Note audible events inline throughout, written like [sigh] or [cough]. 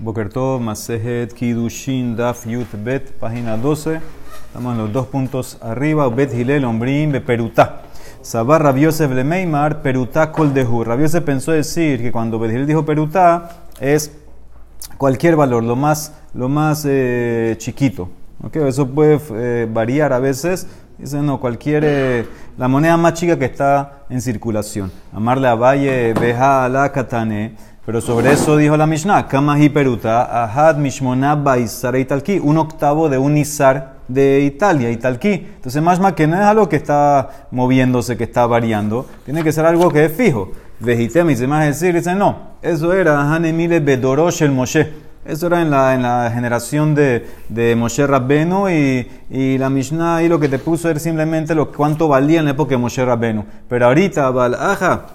Bokertov, Masejet, Kidushin, Daf, Yut, Bet, página 12. Estamos en los dos puntos arriba. Bet Hilel, Ombrim, Beperutá. Sabar Rabiosef Lemeimar, Perutá Koldehu. Rabiosef pensó decir que cuando Bet Hilel dijo Perutá es cualquier valor, lo más, lo más eh, chiquito. Okay, eso puede eh, variar a veces. Dice, no, cualquier, eh, la moneda más chica que está en circulación. Amarle a Valle, Beja, la Katane. Pero sobre eso dijo la Mishnah, Kama Peruta, Ahad Mishmona Baisar Italki, un octavo de un Izar de Italia, Italki. Entonces, más que no es algo que está moviéndose, que está variando, tiene que ser algo que es fijo. Vejitem, y más decir, dice no, eso era Hanemile Bedorosh el Moshe. Eso era en la, en la generación de, de Moshe Rabbenu y, y, la Mishnah ahí lo que te puso era simplemente lo cuánto valía en la época de Moshe Rabbenu. Pero ahorita, Balaja,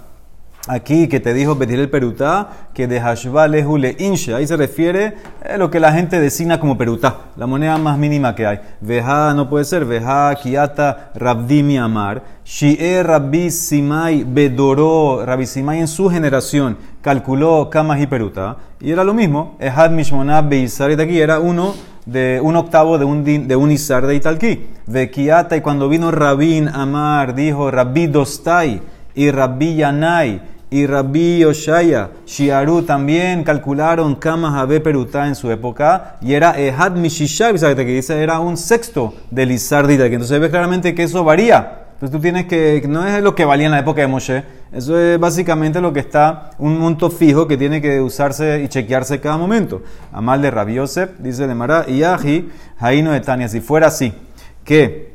Aquí que te dijo Betir el Perutá, que de Hashva le Insha. Ahí se refiere a lo que la gente designa como Perutá, la moneda más mínima que hay. Veja no puede ser, Veja Kiata Rabdimi Amar. Shie Rabbi Simai Bedoró, Rabbi Simai en su generación calculó Kamas y Perutá. Y era lo mismo, Ehad Mishmoná de aquí era uno de un octavo de un, de un Isar de Italki. Ve Kiata, y cuando vino Rabin Amar, dijo Rabbi Dostai y Rabbi Yanai y Rabbi Oshaya, Shiaru también calcularon Kama Habe Perutá en su época y era Ehad Mishishay, que dice era un sexto del Izardita, que entonces ves claramente que eso varía. Entonces tú tienes que, no es lo que valía en la época de Moshe, eso es básicamente lo que está, un monto fijo que tiene que usarse y chequearse cada momento. Amal de Rabbi Yosef, dice de Mara, y Aji, Jaino de Tania, si fuera así, que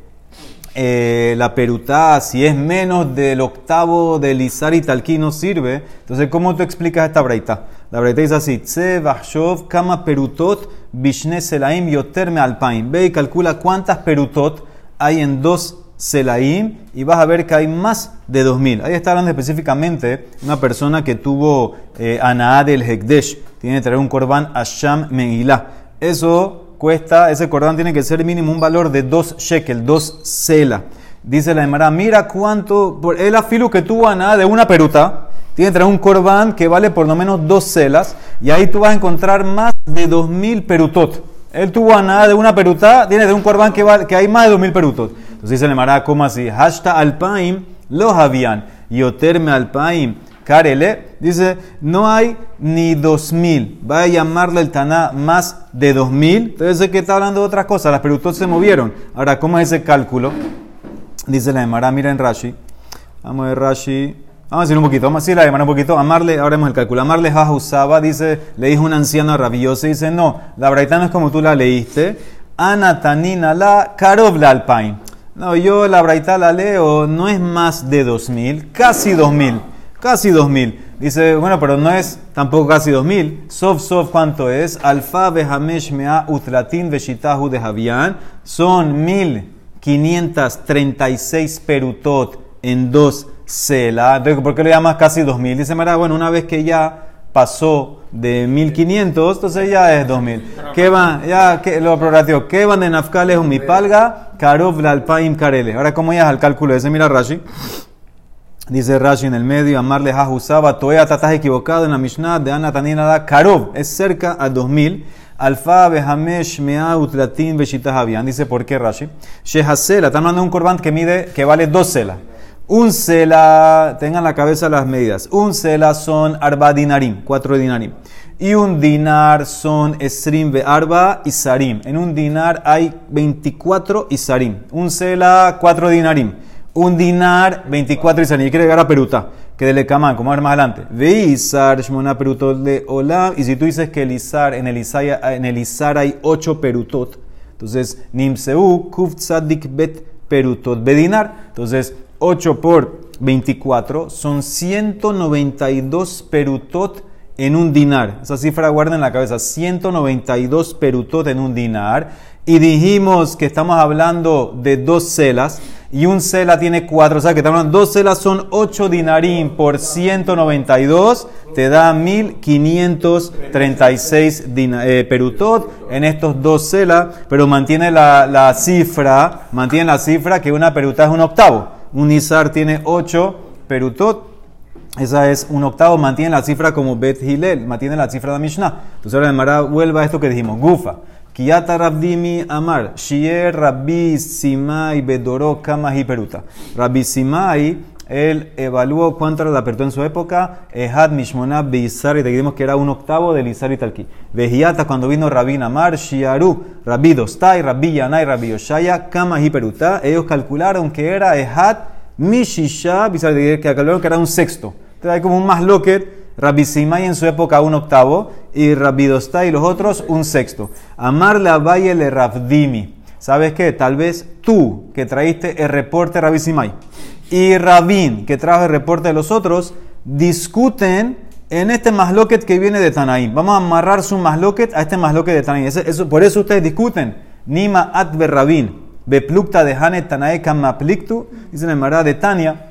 eh, la perutá, si es menos del octavo del Izar y Talquí, no sirve. Entonces, ¿cómo tú explicas esta breita? La breita dice así: Tse Vashov Kama Perutot Bishne Selaim Yoterme Alpaim. Ve y calcula cuántas perutot hay en dos Selaim y vas a ver que hay más de 2000. Ahí está hablando específicamente una persona que tuvo eh, Anaad el Hekdesh. Tiene que traer un korban Asham Megillah. Eso cuesta, ese cordón tiene que ser mínimo un valor de 2 shekel, 2 sela. Dice la Emara, mira cuánto, por el afilo que tuvo a nada de una peruta, tiene que traer un corbán que vale por lo menos dos celas, y ahí tú vas a encontrar más de 2000 perutot. Él tuvo a nada de una peruta, tiene de un corbán que, vale, que hay más de 2000 perutot. Entonces dice la Emara, ¿cómo así? Hashta alpaim los habían, yoterme alpaim Karele, dice, no hay ni dos mil. Va a llamarle el Taná más de dos mil. Entonces, que está hablando de otras cosas. Las perutos se movieron. Ahora, ¿cómo es ese cálculo? Dice la Emara, mira en Rashi. Vamos a ver Rashi. Vamos a decir un poquito, vamos a decir la Emara un poquito. Amarle, ahora vemos el cálculo. Amarle usaba, dice, le dijo un anciano rabioso, dice, no, la braita no es como tú la leíste. Anatanina la karobla alpain. No, yo la braita la leo, no es más de dos mil, casi dos mil. Casi 2000. Dice, bueno, pero no es tampoco casi 2000. Sof, sof, ¿cuánto es? Alfa behamesh mea utlatin veshitahu de Javian. Son 1536 perutot en dos cela. ¿por qué le llamas casi 2000? Dice Mara, bueno, una vez que ya pasó de 1500, entonces ya es 2000. ¿Qué van? Ya, ¿qué, lo prorrateo. ¿Qué van de Nafkales un mipalga? Karov lalpaim karele. Ahora, ¿cómo ya es el cálculo ese? Mira Rashi. Dice Rashi en el medio, amarle usaba toea, estás equivocado en la Mishnah de Anatanina da Karov, es cerca a 2000. Alfa behamesh mea utlatin beshita habian. Dice, ¿por qué Rashi? Shehasela, están hablando de un korban que mide, que vale dos celas. Un cela, tengan la cabeza las medidas. Un cela son arba dinarim, cuatro dinarim. Y un dinar son esrim be arba y sarim. En un dinar hay 24 isarim. Un cela, cuatro dinarim un dinar, 24 isarim. Y quiere llegar a Peruta, que de Lecamán, como ver más adelante. Veisar, Shmona Perutot de Olam. Y si tú dices que el Isar, en el Isar, en el Isar hay 8 Perutot, entonces Nimseu, Kuf Tzadik Bet Perutot Bedinar. Entonces, 8 por 24 son 192 Perutot en un dinar. Esa cifra guarda en la cabeza. 192 Perutot en un dinar. Y dijimos que estamos hablando de dos celas y un cela tiene cuatro, o sea que estamos dos celas son ocho dinarín por 192, te da 1536 eh, perutot en estos dos celas, pero mantiene la, cifra, mantiene la cifra que una peruta es un octavo. Un izar tiene ocho perutot Esa es un octavo, mantiene la cifra como Bet Hilel, mantiene la cifra de Mishnah. Entonces ahora Mara vuelve a esto que dijimos, Gufa. Kiata Rabdimi Amar, Shier Rabbi Simai Bedoro Kama Peruta. Rabbi Simai, él evaluó cuánto era la apertura en su época, Ehad Mishmona Beizar, y dijimos que era un octavo del Izar y Talki. Vejiata, cuando vino Rabbi Amar, Shiaru, Rabbi Dostai, Rabbi Yanai, Rabbi Yoshaya, Kama Peruta, ellos calcularon que era Ehad Mishisha, que calcularon que era un sexto. Entonces hay como un más loquet Rabbi Simai en su época un octavo y Rabbi Dostai y los otros un sexto. Amarle a Valle le Rabdimi. ¿Sabes qué? Tal vez tú que traíste el reporte de Rabbi Simai y Rabin que trajo el reporte de los otros discuten en este masloquet que viene de Tanaim. Vamos a amarrar su masloquet a este masloquet de Tanaim. Eso, por eso ustedes discuten. Nima at Rabin. Beplukta de Hanet Tanae Kamapliktu. Dice en de Tania.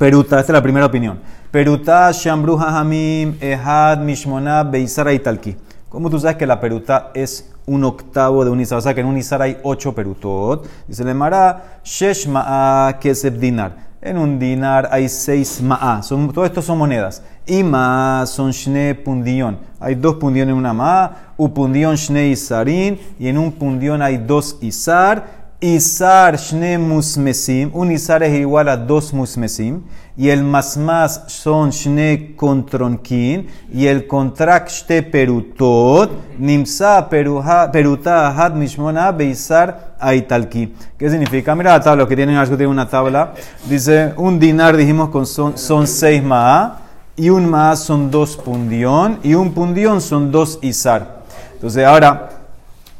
Peruta. Esta es la primera opinión. Peruta, Shambruja Hamim, Ehad, Mishmona, Beisara y Talki. ¿Cómo tú sabes que la peruta es un octavo de un isar? O sea que en un isar hay ocho perutot. Dice le Mara, Shesh Ma'a Kesef Dinar. En un dinar hay seis Ma'a. Son, todo esto son monedas. Y Ma son Shne Pundion. Hay dos pundion en una Ma. U pundion Shne Isarin. Y en un pundion hay dos Isar. Isar shne musmesim, un isar es igual a dos musmesim, y el más más son shne kontronkin, y el contrak shte perutot, nimsa peruta had mishmona beisar aitalki. ¿Qué significa? Mira la tabla, que tienen algo tiene una tabla. Dice, un dinar dijimos con son, seis ma, y un ma son dos pundión, y un pundión son dos isar. Entonces ahora,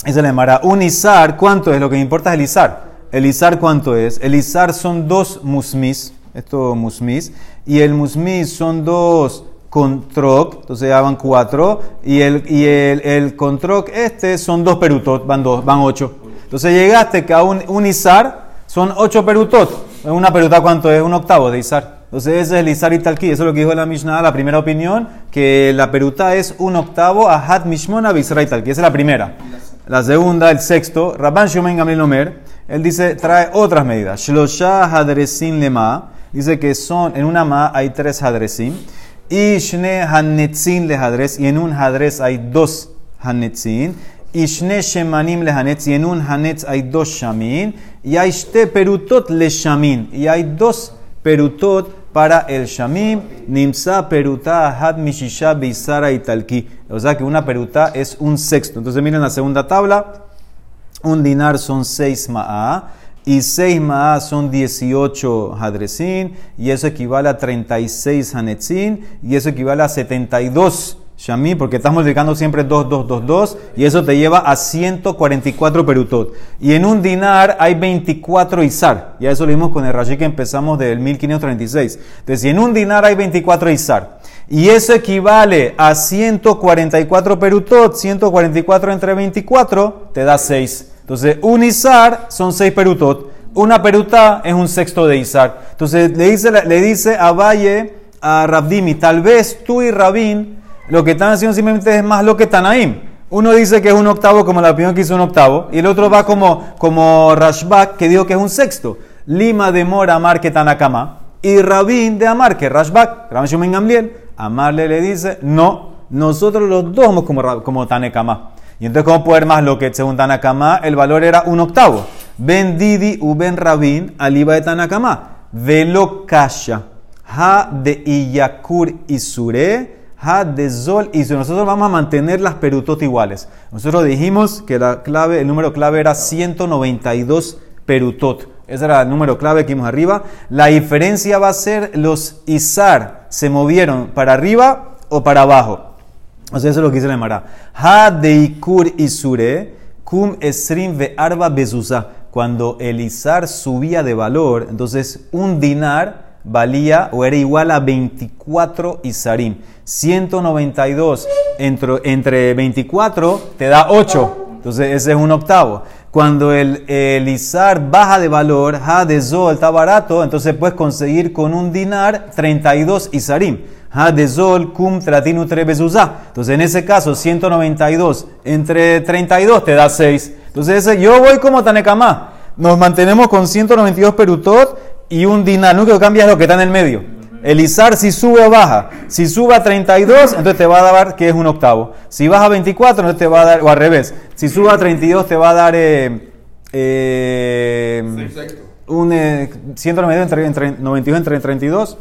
esa le mara. Un izar, ¿cuánto es? Lo que me importa es el izar. El izar, ¿cuánto es? El izar son dos musmis, esto musmis, y el musmis son dos controc, entonces ya van cuatro, y el, y el, el controc este son dos perutot, van dos, van ocho. Entonces llegaste que a un, un izar son ocho perutot. Una peruta, ¿cuánto es? Un octavo de izar. Entonces ese es el Izar Italki, eso es lo que dijo la Mishnah, la primera opinión, que la peruta es un octavo a Hat Mishmona Bizra Italki, esa es la primera. La segunda, el sexto, Rabban Shomen Gamliel él dice, trae otras medidas. Shlosha Hadresin Lema, dice que son, en una ma hay tres hadresim, y Shne Hanetzin le hadres, y en un hadres hay dos hanetzin, y Shemanim le hanetz, y en un hanetz hay dos shamin, y hay Shte Perutot le shamin, y hay dos perutot para el shamim, nimsa peruta had mishisha bisara italki. O sea que una peruta es un sexto. Entonces miren la segunda tabla. Un dinar son seis ma'a. Y seis ma'a son 18 hadresin. Y eso equivale a 36 hanetzin. Y eso equivale a 72 Shami, porque estás multiplicando siempre 2, 2, 2, 2, y eso te lleva a 144 perutot. Y en un dinar hay 24 izar. Ya eso lo vimos con el Rashi que empezamos del 1536. Entonces, si en un dinar hay 24 izar, y eso equivale a 144 perutot, 144 entre 24, te da 6. Entonces, un izar son 6 perutot. Una peruta es un sexto de izar. Entonces, le dice, le dice a Valle, a Rabdimi, tal vez tú y Rabin lo que están haciendo simplemente es más lo que Tanaim. Uno dice que es un octavo, como la opinión que hizo un octavo, y el otro va como, como Rashbak, que dijo que es un sexto. Lima de Mora Amar que Tanakama, y Rabin de Amar que Rashbak, Ramshumen Gamliel. Amarle le dice, no, nosotros los dos somos como, como. Y entonces, ¿cómo poder más lo que según Tanakama? El valor era un octavo. Ben Didi u Ben Rabin, aliba de Tanakama. Velo Kasha. Ha de Iyakur Isure Ha de Zol y nosotros vamos a mantener las perutot iguales. Nosotros dijimos que la clave, el número clave era 192 perutot. Ese era el número clave que vimos arriba. La diferencia va a ser los Izar se movieron para arriba o para abajo. O sea, eso es lo que dice la Mara. Ha de Ikur Isure, Kum Esrim ve Arba Bezusa. Cuando el Izar subía de valor, entonces un dinar valía o era igual a 24 Isarim. 192 entre, entre 24 te da 8. Entonces ese es un octavo. Cuando el, el Isar baja de valor, Ha de Zol está barato, entonces puedes conseguir con un dinar 32 Isarim. Ha de Zol cum tratinu Entonces en ese caso 192 entre 32 te da 6. Entonces yo voy como Tanekama. Nos mantenemos con 192 perutot y un dinar. Lo único que cambia es lo que está en el medio. El Izar si sube o baja. Si sube a 32, entonces te va a dar que es un octavo. Si baja a 24, entonces te va a dar, o al revés. Si sube a 32, te va a dar eh, eh, un eh, 192 entre, entre 92 entre 32.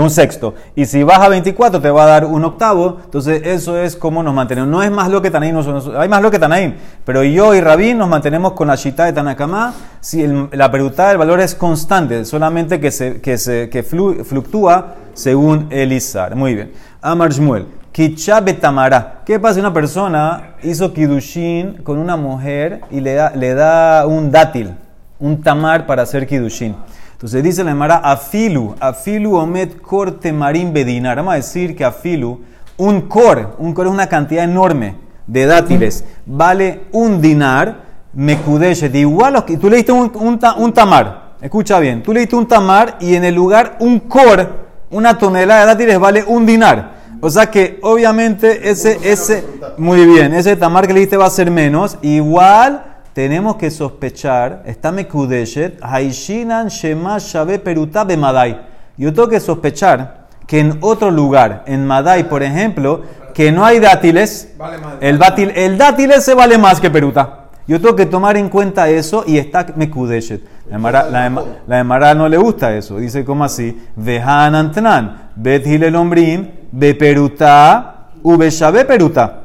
Un sexto. Y si baja a 24 te va a dar un octavo. Entonces eso es como nos mantenemos. No es más lo que Tanaim, no, hay más lo que Tanaim. Pero yo y Rabín nos mantenemos con la Shita de Tanakama. Si la peruta del valor es constante, solamente que, se, fluctúa según el Izar. Muy bien. Amar Shmuel. Tamara. ¿Qué pasa si una persona hizo Kidushin con una mujer y le da, le da un dátil, un tamar para hacer Kidushin? Entonces dice la Emara, afilu, afilu omet kor temarim bedinar. Vamos a decir que afilu, un cor, un cor es una cantidad enorme de dátiles, vale un dinar, de igual que tú le diste un, un, tamar, escucha bien, tú le diste un tamar y en el lugar un cor, una tonelada de dátiles vale un dinar. O sea que obviamente ese, ese, muy bien, ese tamar que le diste va a ser menos, igual tenemos que sospechar, está Mekudeshet, Haishinan Shema Shabe Peruta Madai. Yo tengo que sospechar que en otro lugar, en Madai, por ejemplo, que no hay dátiles, el, dátil, el dátil ese vale más que Peruta. Yo tengo que tomar en cuenta eso y está Mekudeshet. La Emara, no le gusta eso. Dice, ¿cómo así? Vehan Tnan, Bet Hilel Ombrim, Be Peruta, Ube Shabe Peruta.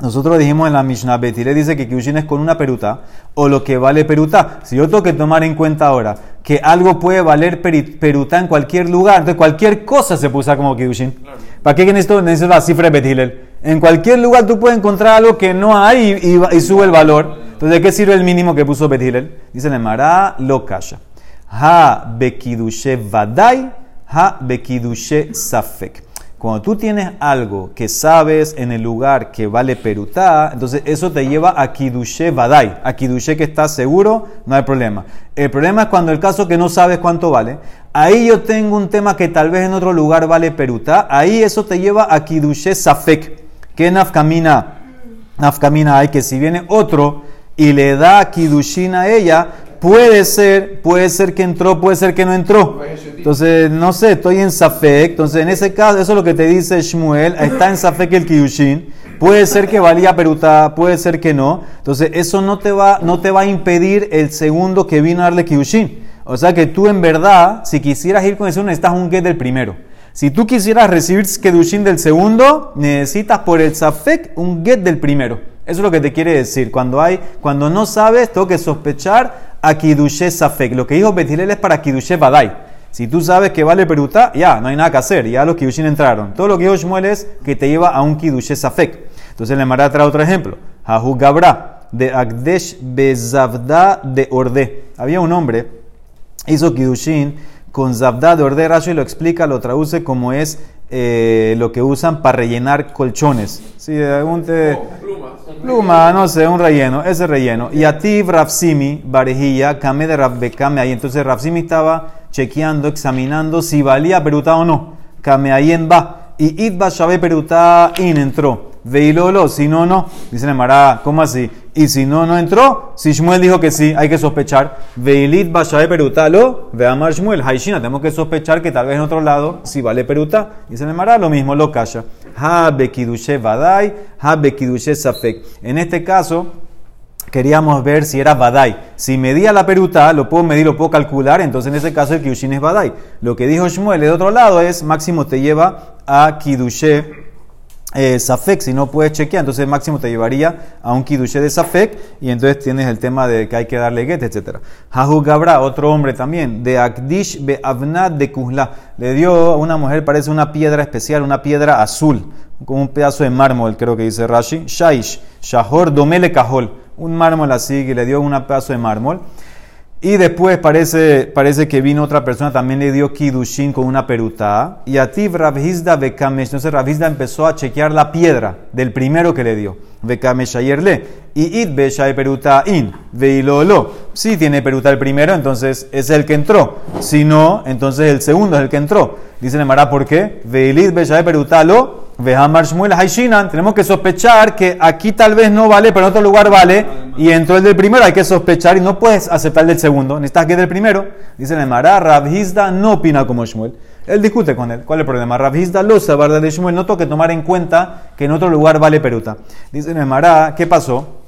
Nosotros dijimos en la Mishnah le dice que Kiushin es con una peruta o lo que vale peruta. Si yo tengo que tomar en cuenta ahora que algo puede valer peruta en cualquier lugar, entonces cualquier cosa se puede usar como Kiushin. ¿Para qué necesito, necesito la cifra de Betilel? En cualquier lugar tú puedes encontrar algo que no hay y, sube el valor. Entonces, ¿de qué sirve el mínimo que puso Betilel? Dice Mara lo kasha. Ha bekidushe vadai, ha bekidushe safek. Cuando tú tienes algo que sabes en el lugar que vale perutá, entonces eso te lleva a kidushe badai. A kidushe que estás seguro, no hay problema. El problema es cuando el caso que no sabes cuánto vale. Ahí yo tengo un tema que tal vez en otro lugar vale perutá. Ahí eso te lleva a kidushe safek. ¿Qué nafkamina? Nafkamina hay que si viene otro y le da kidushin a ella, puede ser, puede ser que entró, puede ser que no entró. Entonces, no sé, estoy en Safek. Entonces, en ese caso, eso es lo que te dice Shmuel, está en Safek el Kiyushin. Puede ser que valía peruta, puede ser que no. Entonces, eso no te va, no te va a impedir el segundo que vino a darle Kiyushin. O sea que tú en verdad, si quisieras ir con ese uno, necesitas un get del primero. Si tú quisieras recibir Kedushin del segundo, necesitas por el Safek un get del primero. Eso es lo que te quiere decir. Cuando, hay, cuando no sabes, tengo que sospechar a Safek. Lo que dijo Betilel es para Kidushe Badai. Si tú sabes que vale peruta, ya, no hay nada que hacer, ya los kidushin entraron. Todo lo que dijo Shmuel es que te lleva a un kidushe safek. Entonces le Mara trae otro ejemplo. Hahu Gabra, de Agdesh Bezavda de Orde. Había un hombre, hizo kidushin con Zavda de Orde. Rashi lo explica, lo traduce como es eh, lo que usan para rellenar colchones. Sí, un te... Pluma, no sé, un relleno, ese relleno. Y a ti, Rafsimi, Barejilla, Kame de Rafbekame ahí. Entonces Rafsimi estaba chequeando, examinando si valía peruta o no. Kame ahí en va. Y Itba Shabe peruta in entró. Veilolo, si no, no. Dice Mara, ¿cómo así? Y si no, no entró. Si Shmuel dijo que sí, hay que sospechar. Veilit Bashabe Perutalo, ve a Shmuel. Haishina, tenemos que sospechar que tal vez en otro lado si vale Peruta. Dice Mara, lo mismo, lo calla. Ha Bekidushe Badai, Ha Bekidushe Safek. En este caso, queríamos ver si era Badai. Si medía la peruta, lo puedo medir, lo puedo calcular, entonces en ese caso el Kidushin es Badai. Lo que dijo Shmuel de otro lado es, máximo te lleva a Kidushe eh, Safek, si no puedes chequear, entonces máximo te llevaría a un Kidushe de Safek y entonces tienes el tema de que hay que darle get, etc. Hahu Gabra, otro hombre también, de Akdish Be Avnad de Kuzla, le dio a una mujer, parece una piedra especial, una piedra azul, como un pedazo de mármol, creo que dice Rashi, Shaish, Shahor Domele Kahol un mármol así, que le dio un pedazo de mármol. Y después parece, parece que vino otra persona, también le dio kidushin con una peruta. Y a ti Rabhizda Bekamesh. Entonces Rabhizda empezó a chequear la piedra del primero que le dio. Bekamesh ayerle. Y it Beshay peruta in. Veilolo. Si tiene peruta el primero, entonces es el que entró. Si no, entonces el segundo es el que entró. Dice Nemara, ¿por qué? Veilit Beshay peruta lo Vehamar Shmuel Haishinan, tenemos que sospechar que aquí tal vez no vale, pero en otro lugar vale, y entró el del primero, hay que sospechar y no puedes aceptar el del segundo, necesitas que el del primero. Dice el Mara, Rabhizda no opina como Shmuel. Él discute con él. ¿Cuál es el problema? Rabhizda lo sabe de Shmuel, no toque tomar en cuenta que en otro lugar vale peruta. Dice el Mara, ¿qué pasó?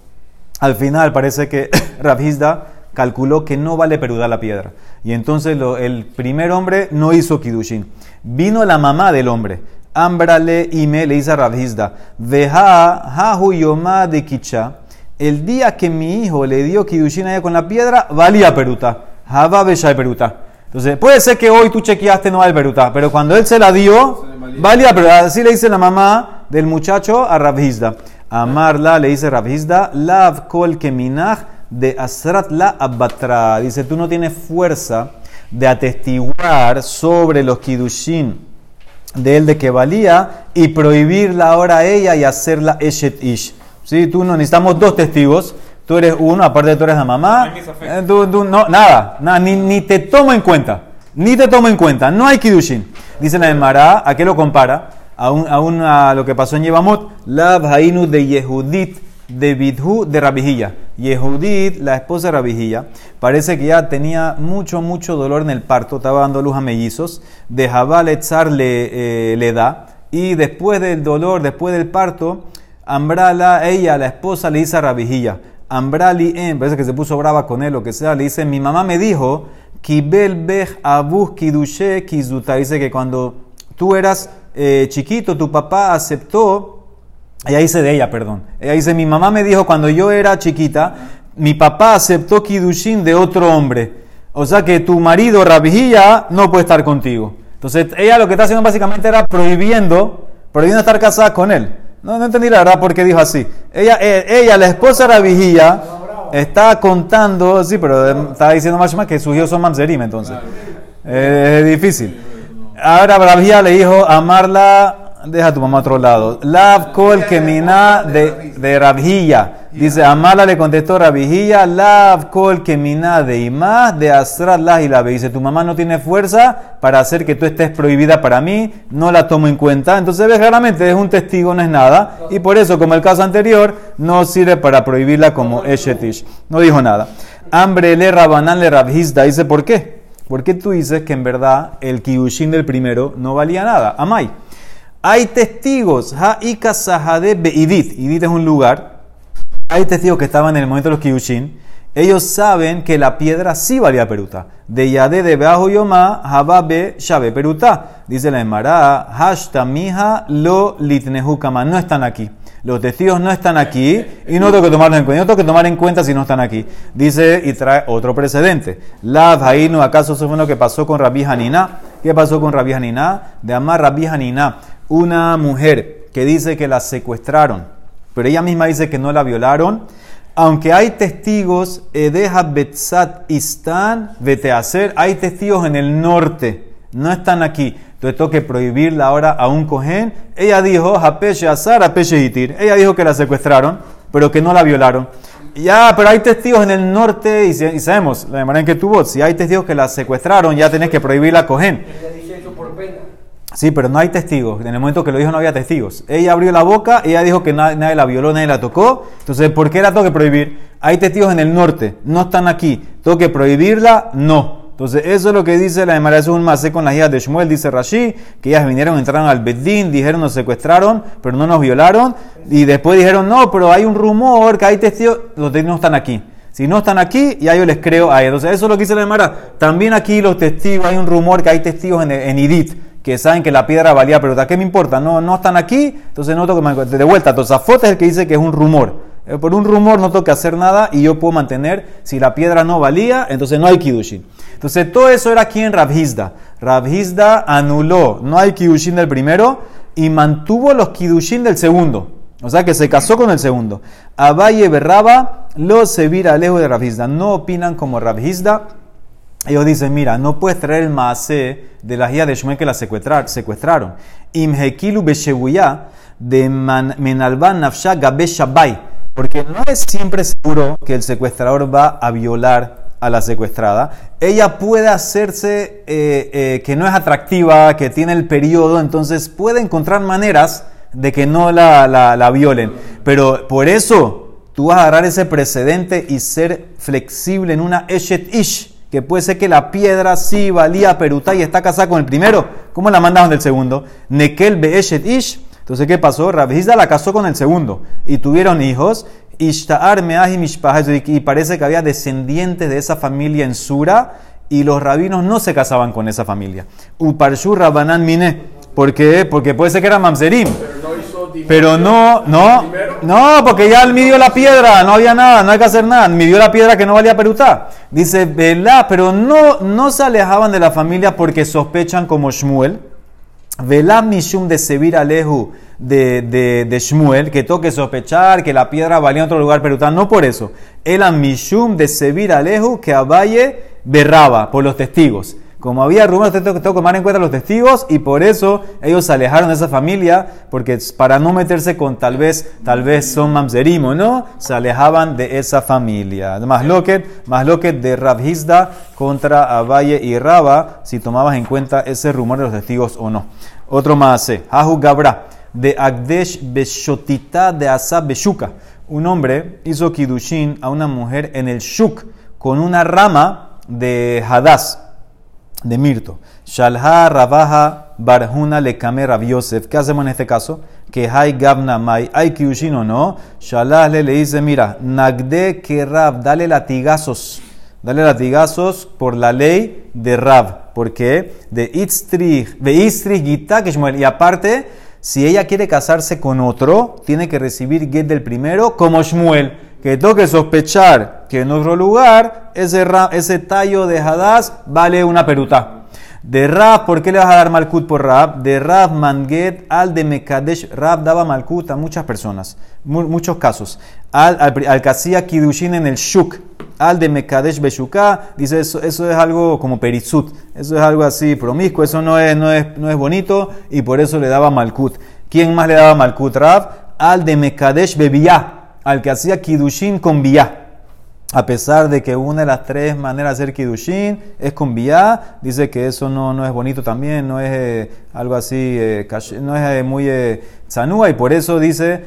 Al final parece que [laughs] Rabhizda calculó que no vale peruda la piedra. Y entonces el primer hombre no hizo kidushin. Vino la mamá del hombre Ambrale y me le dice a Rabhizda, Veja, yoma de kicha. El día que mi hijo le dio kidushin allá con la piedra, valía peruta. Java besha peruta. Entonces, puede ser que hoy tú chequeaste no vale peruta, pero cuando él se la dio, valía peruta. Así le dice la mamá del muchacho a Rabhizda. Amarla le dice Rabhizda, lav kol keminach de asrat la abatra. Dice, tú no tienes fuerza de atestiguar sobre los kidushin de él de que valía y prohibirla ahora a ella y hacerla eshet ish. ¿Sí? Tú no necesitamos dos testigos. Tú eres uno, aparte de tú eres la mamá. Eh, no, nada, nada ni, ni, te tomo en cuenta. Ni te tomo en cuenta. No hay kidushin. Dice la Emara, ¿a qué lo compara? A, un, a, lo que pasó en Yevamot. La de Yehudit de Bidhu de Rabijilla. Yehudit, la esposa de Rabijilla, parece que ya tenía mucho, mucho dolor en el parto, estaba dando luz a mellizos. De Jabal Etzar le, eh, le da. Y después del dolor, después del parto, Ambrala, ella, la esposa, le dice a Rabijilla. Ambrali en, parece que se puso brava con él, lo que sea, le dice, mi mamá me dijo, Kibel Abus Kidushe Kizuta. Dice que cuando tú eras eh, chiquito, tu papá aceptó ella dice de ella, perdón. Ella dice, mi mamá me dijo cuando yo era chiquita, mi papá aceptó Kidushin de otro hombre. O sea que tu marido, Rabijía, no puede estar contigo. Entonces, ella lo que está haciendo básicamente era prohibiendo, prohibiendo estar casada con él. No, no entendí la verdad por qué dijo así. Ella, eh, ella la esposa Rabijía, está contando, sí, pero está diciendo más que sus hijos son mamzerim, entonces. es difícil. Ahora Rabijía le dijo amarla Deja tu mamá a otro lado. Lav kol kemina de, de Rabjilla. Dice, Amala le contestó Rabjilla, Lav kol kemina de Imá de Asrat y la Dice, tu mamá no tiene fuerza para hacer que tú estés prohibida para mí, no la tomo en cuenta. Entonces ves claramente, es un testigo, no es nada. Y por eso, como el caso anterior, no sirve para prohibirla como Eshetish. No dijo nada. Hambre le Rabanán le Rabhizda. Dice, ¿por qué? ¿Por qué tú dices que en verdad el Kiyushin del primero no valía nada? Amai. Hay testigos, Ha'ika Sahade Beidit. Idit es un lugar. Hay testigos que estaban en el momento de los Kiyushin. Ellos saben que la piedra sí valía peruta. De Yade de Beajo Yoma, Hababe Shabe peruta. Dice la Emara, Hashtamiha lo litnehukama. No están aquí. Los testigos no están aquí y no tengo que tomarlos en cuenta. No tengo que tomar en cuenta si no están aquí. Dice y trae otro precedente. La Hainu, ¿acaso eso fue lo que pasó con Rabbi Hanina? ¿Qué pasó con Rabbi Hanina? De amar Rabbi Hanina una mujer que dice que la secuestraron, pero ella misma dice que no la violaron, aunque hay testigos, Edeja Betzat a hacer, hay testigos en el norte, no están aquí. Entonces tengo que prohibirla ahora a un cojén. Ella dijo, Hapeche Azar, Hapeche Hitir. Ella dijo que la secuestraron, pero que no la violaron. Ya, pero hay testigos en el norte y, sabemos, la manera en que tuvo, si hay testigos que la secuestraron, ya tenés que prohibirla a cojén. Sí, pero no hay testigos. En el momento que lo dijo no había testigos. Ella abrió la boca, ella dijo que nadie, la violó, nadie la tocó. Entonces, ¿por qué la tengo que prohibir? Hay testigos en el norte, no están aquí. ¿Tengo que prohibirla? No. Entonces, eso es lo que dice la de un Masé con las hijas de Shmuel, dice Rashi, que ellas vinieron, entraron al Bedín, dijeron nos secuestraron, pero no nos violaron. Y después dijeron, no, pero hay un rumor que hay testigos, los testigos no están aquí. Si no están aquí, ya yo les creo a ellos. Entonces, eso es lo que dice la Emara. También aquí los testigos, hay un rumor que hay testigos en, en Idit que saben que la piedra valía pero ¿Qué me importa? No, no están aquí, entonces no tengo que de vuelta. Tosafot es el que dice que es un rumor. Eh, por un rumor no tengo que hacer nada y yo puedo mantener. Si la piedra no valía, entonces no hay kidushin. Entonces todo eso era aquí en Rabhizda. Rabhizda anuló, no hay kidushin del primero y mantuvo los kidushin del segundo. O sea que se casó con el segundo. Abaye Berraba lo se vira lejos de Rabhizda. No opinan como Rabhizda ellos dicen, mira, no puedes traer el maase de la hija de Shmuel que la secuestraron. Imhekilu beshebuya de menalban nafsha gabe Porque no es siempre seguro que el secuestrador va a violar a la secuestrada. Ella puede hacerse eh, eh, que no es atractiva, que tiene el periodo, entonces puede encontrar maneras de que no la, la, la violen. Pero por eso tú vas a agarrar ese precedente y ser flexible en una Eshet Ish, que puede ser que la piedra sí valía peruta y está casada con el primero. ¿Cómo la mandaron del segundo? Nekel Be Eshet Ish. Entonces, ¿qué pasó? Rabhizda la casó con el segundo y tuvieron hijos. Ishtaar y parece que había descendientes de esa familia en Sura y los rabinos no se casaban con esa familia. Uparshu Rabanan Mine. ¿Por qué? Porque puede ser que era Mamzerim. Pero no, no, no, porque ya él midió la piedra, no había nada, no hay que hacer nada. Midió la piedra que no valía perutá. Dice, velá, pero no, no se alejaban de la familia porque sospechan como Shmuel. Velá Mishum de Sevir Aleju de, de, de, Shmuel, que toque sospechar que la piedra valía en otro lugar perutá. No por eso. Era Mishum de Sevir Aleju que Abaye berraba por los testigos. Como había rumores, tengo que tomar en cuenta los testigos y por eso ellos se alejaron de esa familia, porque para no meterse con tal vez, tal vez son mamzerim o no, se alejaban de esa familia. Más loquet, más loquet de Rabhizda contra Abaye y Raba, si tomabas en cuenta ese rumor de los testigos o no. Otro más, Hahu Gabra, de Agdesh Beshotita de Asa Beshuka. Un hombre hizo kidushin a una mujer en el shuk con una rama de hadas de Mirto. Shalha Rabaha Barjuna Lekame Rav Yosef. ¿Qué hacemos en este caso? Que hay Gabna Mai, hay Kyushin o no. Shalha le, le dice: Mira, Nagde que Rab, dale latigazos. Dale latigazos por la ley de Rab. ¿Por qué? De Itztrich, de Itztrich Gita Y aparte, si ella quiere casarse con otro, tiene que recibir get del primero como Shmuel que toque sospechar que en otro lugar ese, ese tallo de Hadass vale una peruta. De Rab, ¿por qué le vas a dar Malkut por Rab? De Rab Manget al de Mekadesh. Rab daba Malkut a muchas personas, muchos casos. Al, al, que hacía Kidushin en el Shuk, al de Mekadesh Beshuka, dice eso, eso es algo como perizut, eso es algo así promiscuo, eso no es, no, es, no es bonito y por eso le daba Malkut. ¿Quién más le daba Malkut? Rab, al de Mekadesh Bebiyah al que hacía Kidushin con Biyah. A pesar de que una de las tres maneras de hacer Kidushin es con Biyah, dice que eso no, no es bonito también, no es eh, algo así, eh, no es eh, muy zanúa y por eso dice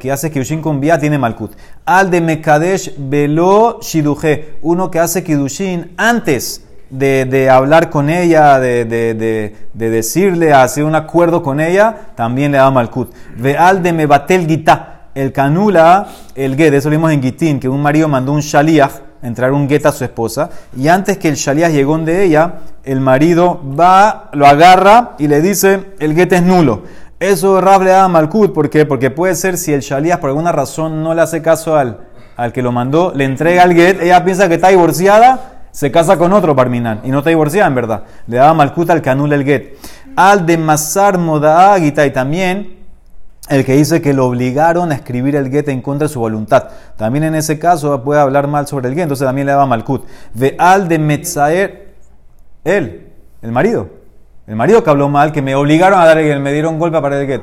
que hace Kidushin con Biyah tiene Malkut. Al de Mekadesh Velo Shiduje, uno que hace Kidushin antes de, de, hablar con ella, de, de, de, decirle, hacer un acuerdo con ella, también le da Malkut. Ve al de Mebatel Gita el canula el get, eso lo vimos en Gitín, que un marido mandó un shaliach, entrar un get a su esposa, y antes que el shaliach llegó de ella, el marido va, lo agarra y le dice, el get es nulo. Eso Rab le da Malkut, ¿por qué? Porque puede ser si el shaliach por alguna razón no le hace caso al, al que lo mandó, le entrega el get, ella piensa que está divorciada, se casa con otro Parminan, y no está divorciada en verdad. Le daba Malkut al que anula el get. Al de Masar Moda y también el que dice que lo obligaron a escribir el get en contra de su voluntad. También en ese caso puede hablar mal sobre el get, entonces también le daba malkut. Ve al de Metzaer, él, el marido. El marido que habló mal, que me obligaron a dar el get, me dieron golpe para el get.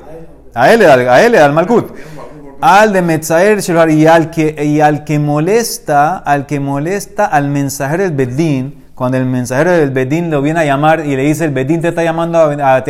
A él a él le da el malkut. Al de Metzaer y al que y al que molesta, al que molesta al mensajero del Bedín, cuando el mensajero del Bedín lo viene a llamar y le dice el Bedín te está llamando a, a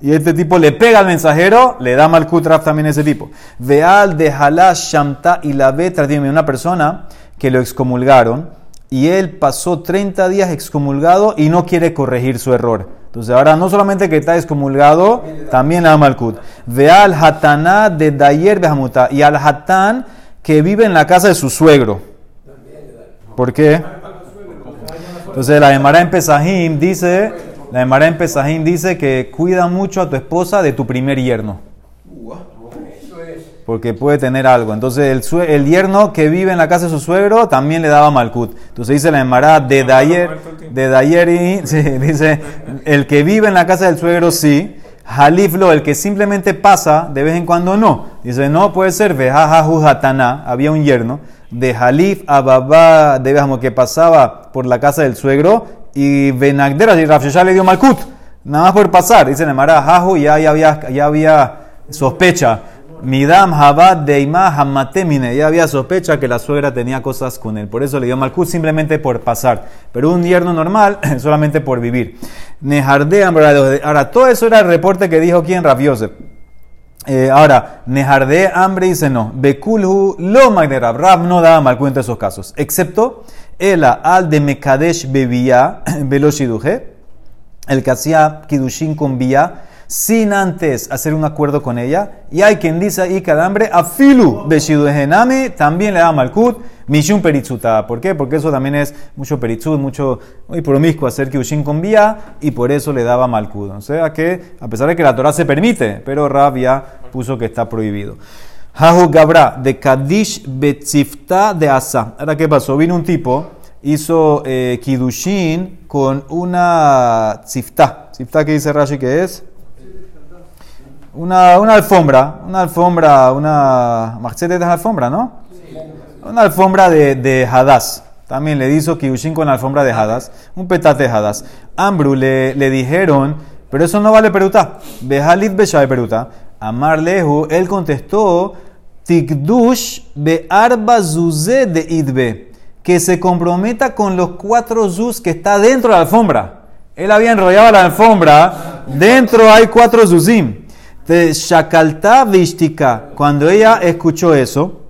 y este tipo le pega al mensajero, le da mal kutraf también a ese tipo. Veal de halash shamta y la betra tiene una persona que lo excomulgaron y él pasó 30 días excomulgado y no quiere corregir su error. Entonces ahora no solamente que está excomulgado, también le da malkut. Veal hataná de dayer behamuta y al hatán que vive en la casa de su suegro. ¿Por qué? Entonces la Emara en Pesahim dice la Emara en Pesajín dice que cuida mucho a tu esposa de tu primer yerno. Porque puede tener algo. Entonces el, el yerno que vive en la casa de su suegro también le daba malcut. Entonces dice la Emara de Dayer, de Dayeri, dice el que vive en la casa del suegro sí. Haliflo, el que simplemente pasa, de vez en cuando no. Dice, no puede ser, había un yerno, de Halif a Babá, de que pasaba por la casa del suegro y Benagdera y ya le dio Malkut, nada más por pasar. Dice Nemara, Jajo, ya, ya, había, ya había sospecha. Midam Habad Deima Hamatemine, ya había sospecha que la suegra tenía cosas con él. Por eso le dio Malkut simplemente por pasar. Pero un yerno normal [laughs] solamente por vivir. Nehardean, ahora todo eso era el reporte que dijo quien Rav Eh, ahora, Nejarde hambre dice no. Bekulhu lo. Rab no daba mal cuenta de esos casos. Excepto Ela al de Mekadesh bebía [clears throat] veloshiduje. El que hacía Kidushin con vía sin antes hacer un acuerdo con ella. Y hay quien dice ahí que hambre afilu beshidujename también le da malkut. Mishun peritzuta. ¿Por qué? Porque eso también es mucho peritzut, mucho muy promiscuo hacer Kidushin con vía y por eso le daba malkut. O sea que, a pesar de que la Torah se permite, pero Rabia puso que está prohibido. Hahu Gabra de Kadish Betzifta de Asa. Ahora, ¿qué pasó? Vino un tipo, hizo eh, Kidushin con una tzifta. ¿Tzifta que dice Rashi que es? Una, una alfombra, una alfombra, una. Machete de alfombra, ¿no? Una alfombra de, de Hadas. También le hizo Kidushin con la alfombra de Hadas. Un petate de Hadas. Ambru le, le dijeron, pero eso no vale peruta. Behalit Beshay peruta. Amar Lehu, él contestó, Tikdush be arba zuze de idbe, que se comprometa con los cuatro zuz que está dentro de la alfombra. Él había enrollado la alfombra, dentro hay cuatro zuzim. De Shakalta Vishtika, cuando ella escuchó eso,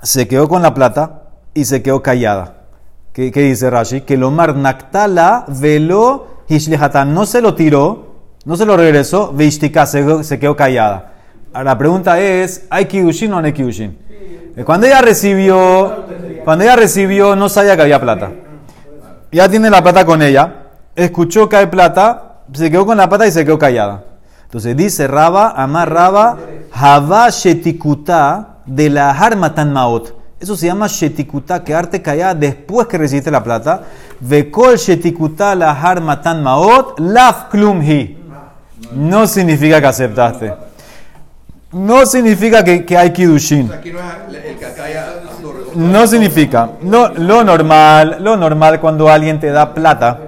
se quedó con la plata y se quedó callada. ¿Qué, qué dice Rashi? Que lo naktala velo hishlihatan, no se lo tiró, no se lo regresó, Vishtika se, se quedó callada. La pregunta es, ¿hay Kidushin o no hay Kidushin? Cuando ella recibió, cuando ella recibió, no sabía que había plata. Ya tiene la plata con ella, escuchó que hay plata, se quedó con la plata y se quedó callada. Entonces dice Raba, Amar Raba, Hava Shetikuta de la Harmatan Maot. Eso se llama Shetikuta, quedarte callada después que recibiste la plata. Vekol Shetikuta la Harmatan Maot, Laf Klum Hi. No significa que aceptaste. No significa que, que hay Kidushin. Aquí no significa. No, lo normal, lo normal cuando alguien te da plata,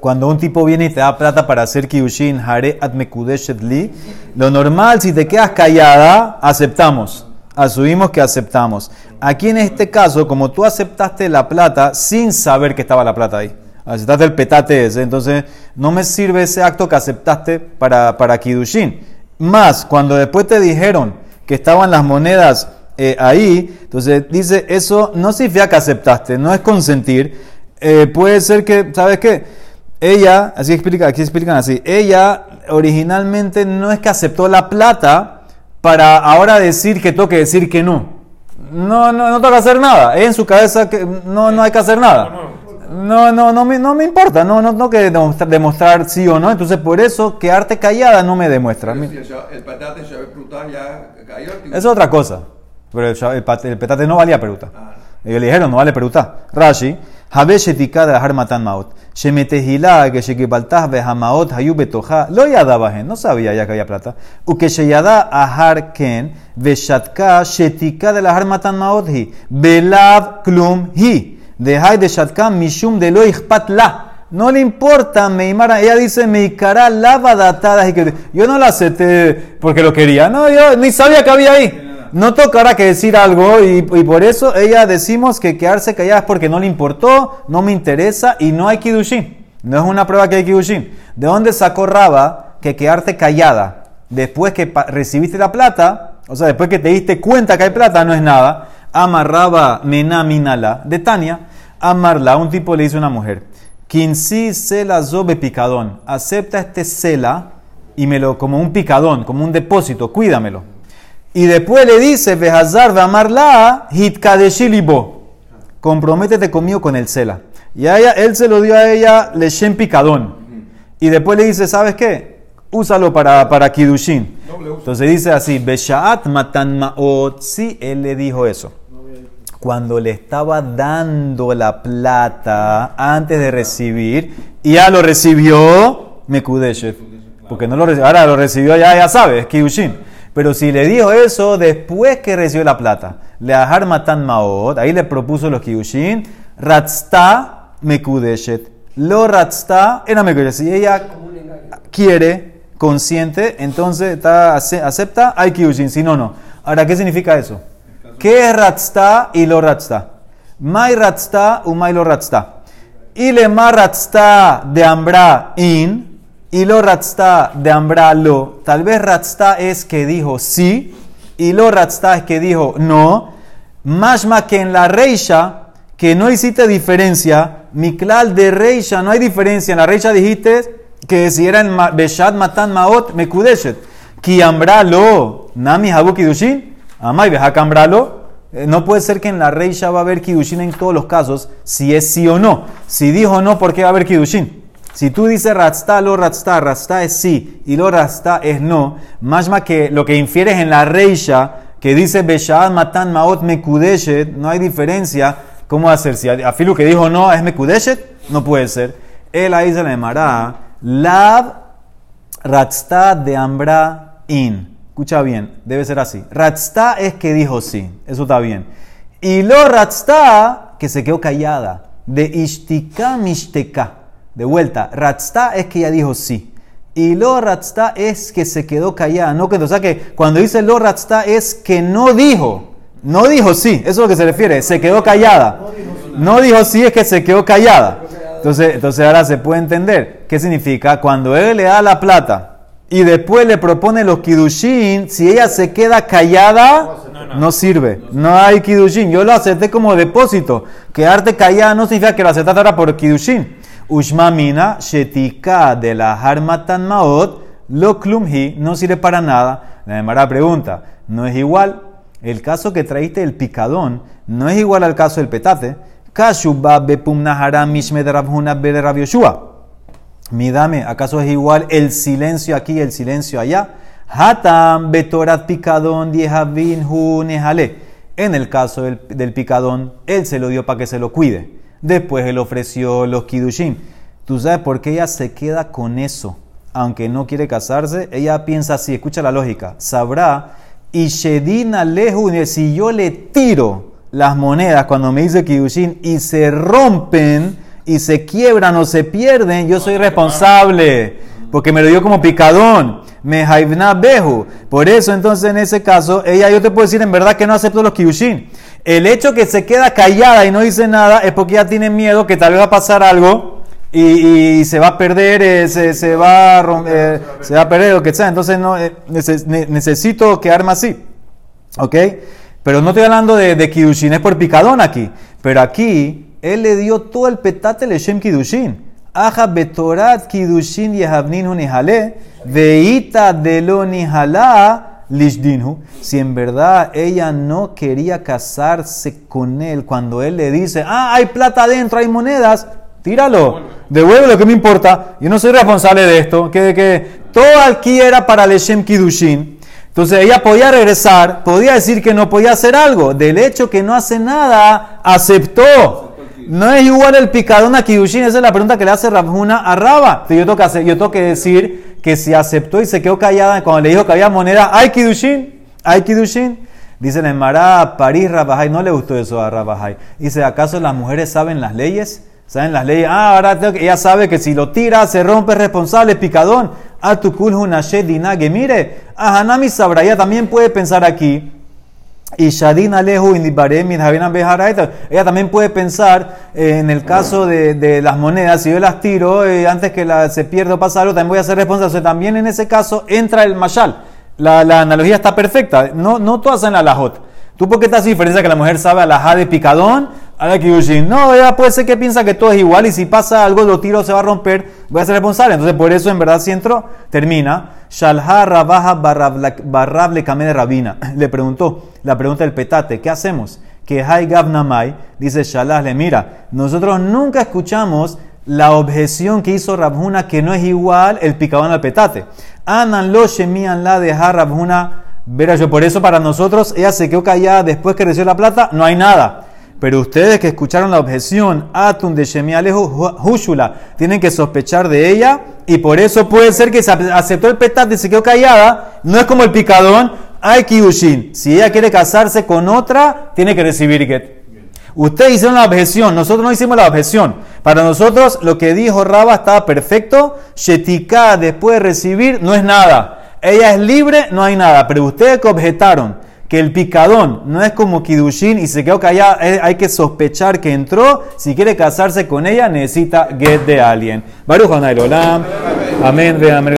cuando un tipo viene y te da plata para hacer kiushin, hare at mekudeshet li, lo normal, si te quedas callada, aceptamos. Asumimos que aceptamos. Aquí en este caso, como tú aceptaste la plata sin saber que estaba la plata ahí, aceptaste el petate ese, entonces no me sirve ese acto que aceptaste para, para kidushin. Más, cuando después te dijeron que estaban las monedas eh, ahí, entonces dice, eso no significa que aceptaste, no es consentir. Eh, puede ser que, ¿sabes qué? Ella, así explica, aquí explican así, ella originalmente no es que aceptó la plata para ahora decir que tengo que decir que no. No, no, no que hacer nada. En su cabeza que no, no hay que hacer nada. No, no, no me, no me importa. No, no tengo que demostrar, demostrar sí o no. Entonces, por eso, quedarte callada no me demuestra. Si el, patate ya cayó. Es otra cosa. Pero el, el el petate no valía peruta. Ah, Ellos le dijeron, no vale peruta. Rashi, Habe shetika de la harmatan maot. Shemetehila que shekibaltah behamaot hayu betoja. Lo yadabahen. No sabía ya que había plata. Uke sheyada ahar ken veshatka shetika de la harmatan maot hi. Belav klum hi. Dejai de shatka mishum de lo. No le importa, Meimara. Ella dice, Meikara lava datada. Yo no la acepté porque lo quería. No, yo ni sabía que había ahí. No tocará que decir algo y, y por eso ella decimos que quedarse callada es porque no le importó, no me interesa y no hay kidushin. No es una prueba que hay kidushin. ¿De dónde sacó Raba que quedarte callada después que recibiste la plata, o sea, después que te diste cuenta que hay plata, no es nada? Amarraba menaminala de Tania. Amarla, un tipo le dice a una mujer, Quinci cela zobe picadón, acepta este cela y me lo como un picadón, como un depósito, cuídamelo. Y después le dice, Behazar de amarla, hitkadeshilibo. Comprométete conmigo con el cela. Y a ella, él se lo dio a ella, leshem picadón. Y después le dice, ¿sabes qué? Úsalo para, para kidushin. Entonces dice así, Beshaat matan maot. Sí, él le dijo eso. Cuando le estaba dando la plata antes de recibir, ya lo recibió, Mekudeshet. Porque no lo recibió, ahora lo recibió ya, ya sabes, Kidushin. Pero si le dijo eso después que recibió la plata, le ajar matan maot, ahí le propuso los Kidushin, Ratzta Mekudeshet. Lo Ratzta era Mekudeshet. Si ella quiere, consciente, entonces está, ace- acepta, hay Kidushin. Si no, no. Ahora, ¿qué significa eso? ¿Qué es Ratzta y lo Ratzta? Mai Ratzta u Mai lo Ratzta. Y le ma Ratzta de Ambra in. y lo ratzta de ambralo. Tal vez ratzta es que dijo sí y lo ratzta es que dijo no. Mashma que en la reisha, que no hiciste diferencia, miklal de reisha, no hay diferencia. En la reisha dijiste que si era en Beshat Matan Maot Mekudeshet. Ki ambralo, nami habu kidushin, amai beja cambralo. Eh, no puede ser que en la reisha va a haber kidushin en todos los casos, si es sí o no. Si dijo no, ¿por qué va a haber kidushin? Si tú dices ratzta, lo ratzta, ratzta es sí y lo ratzta es no, más que lo que infieres en la reisha, que dice Beshaad matan maot mekudeshet, no hay diferencia. ¿Cómo hacer? Si afilu que dijo no es mekudeshet, no puede ser. Él ahí se le llamará lav ratzta de ambra in. Escucha bien, debe ser así. Ratzta es que dijo sí, eso está bien. Y lo ratzta que se quedó callada. De ishtika mishteka. De vuelta, ratzta es que ella dijo sí. Y lo ratzta es que se quedó callada. No que, o sea que cuando dice lo ratzta es que no dijo. No dijo sí, eso es lo que se refiere. Se quedó callada. No dijo sí, es que se quedó callada. Entonces, entonces ahora se puede entender. ¿Qué significa? Cuando él le da la plata y después le propone los kidushin, si ella se queda callada, no sirve. No hay kidushin. Yo lo acepté como depósito. Quedarte callada no significa que lo aceptaste ahora por kidushin. Ushmamina, shetika de la harmatan maot, lo klumhi, no sirve para nada. La demara pregunta, ¿no es igual? El caso que traíste el picadón no es igual al caso del petate. Kashuba bepumnahara mishmed rabhuna. Midame, ¿acaso es igual el silencio aquí y el silencio allá? Hatam betorat picadón En el caso del, picadón, él se lo dio para que se lo cuide. Después él ofreció los kiddushin. ¿Tú sabes por qué ella se queda con eso? Aunque no quiere casarse, ella piensa así, escucha la lógica. Sabrá, y Shedina Lehu, si yo le tiro las monedas cuando me dice kiddushin y se rompen y se quiebran o se pierden, yo soy responsable. Porque me lo dio como picadón. Me haivna behu. Por eso, entonces, en ese caso, ella, yo te puedo decir en verdad que no acepto los kiddushin. El hecho que se queda callada y no dice nada es porque ya tiene miedo que tal vez va a pasar algo y, se va a perder, eh, se, va a eh, se va a perder lo que sea. Entonces no, eh, necesito quedarme así. ¿Ok? Pero no estoy hablando de, de es por picadón aquí. Pero aquí, él le dio todo el petate le Shem Kidushin. Aja betorat Kidushin yehavnin unihale, veita de lo nihala Lishdinhu, si en verdad ella no quería casarse con él, cuando él le dice, ah, hay plata adentro, hay monedas, tíralo, devuelve lo que me importa, yo no soy responsable de esto, que, que todo aquí era para Leshem Kidushin. Entonces ella podía regresar, podía decir que no podía hacer algo. Del hecho que no hace nada, aceptó. No es igual el picadón a Kidushin, esa es la pregunta que le hace Rabjuna a Raba. yo tengo que, yo tengo que decir que se aceptó y se quedó callada cuando le dijo que había moneda, hay Kidushin, hay Kidushin. Dice la Emara, París Rabajay, no le gustó eso a Rabajay. Dice, ¿acaso las mujeres saben las leyes? ¿Saben las leyes? Ah, ahora ella sabe que si lo tira, se rompe, es responsable, picadón. A tu dinage. Mire, a Hanami Sabra, ella también puede pensar aquí y Shadin Alehu ella también puede pensar eh, en el caso de, las monedas, si yo las tiro eh, antes que la, se pierda o pasa algo, también voy a ser responsable. también en ese caso entra el mashal. La, analogía está perfecta. No, no todas en la lajot. ¿Tú por qué estás diferencia que la mujer sabe alajá de picadón? No, ella puede ser que piensa que todo es igual y si pasa algo, lo tiro, se va a romper, voy a ser responsable. Entonces, por eso en verdad si entro, termina. Shalha Rabaja Barrable Kame de Rabina. [laughs] Le preguntó, la pregunta del petate, ¿qué hacemos? Que Hay Gabnamai, dice Shalah, le mira, nosotros nunca escuchamos la objeción que hizo Rabhuna que no es igual el picadón al petate. Anan lo shemian la deja Rabhuna. Verá yo, por eso para nosotros ella se quedó callada después que recibió la plata, no hay nada. Pero ustedes que escucharon la objeción, Atun de Shemialejo Hushula, tienen que sospechar de ella y por eso puede ser que se aceptó el petate y se quedó callada. No es como el picadón, hay kiushin. Si ella quiere casarse con otra, tiene que recibir get. Ustedes hicieron la objeción, nosotros no hicimos la objeción. Para nosotros lo que dijo Raba estaba perfecto. Shetika después de recibir no es nada. Ella es libre, no hay nada. Pero ustedes que objetaron que el picadón no es como Kidushin y se quedó callada, eh, hay que sospechar que entró. Si quiere casarse con ella, necesita get de alguien. Baruch amén.